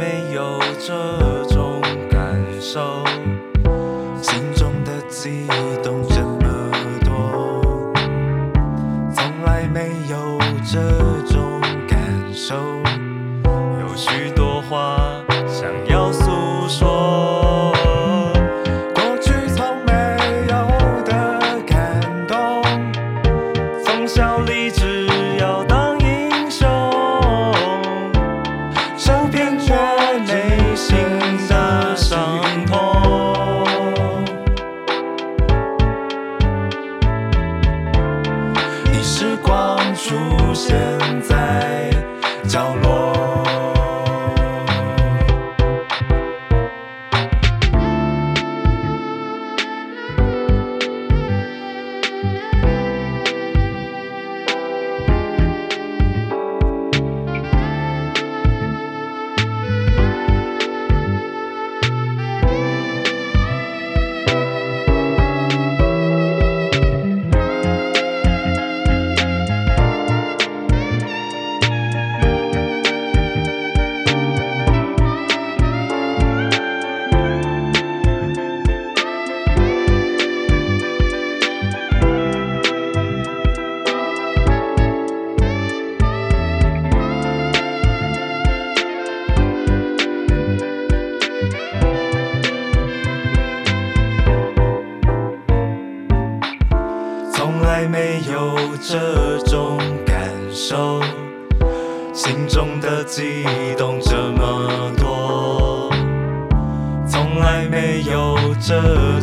没有这种感受。心中的悸动这么多从来没有这种感受。出现在从来没有这种感受，心中的悸动这么多，从来没有这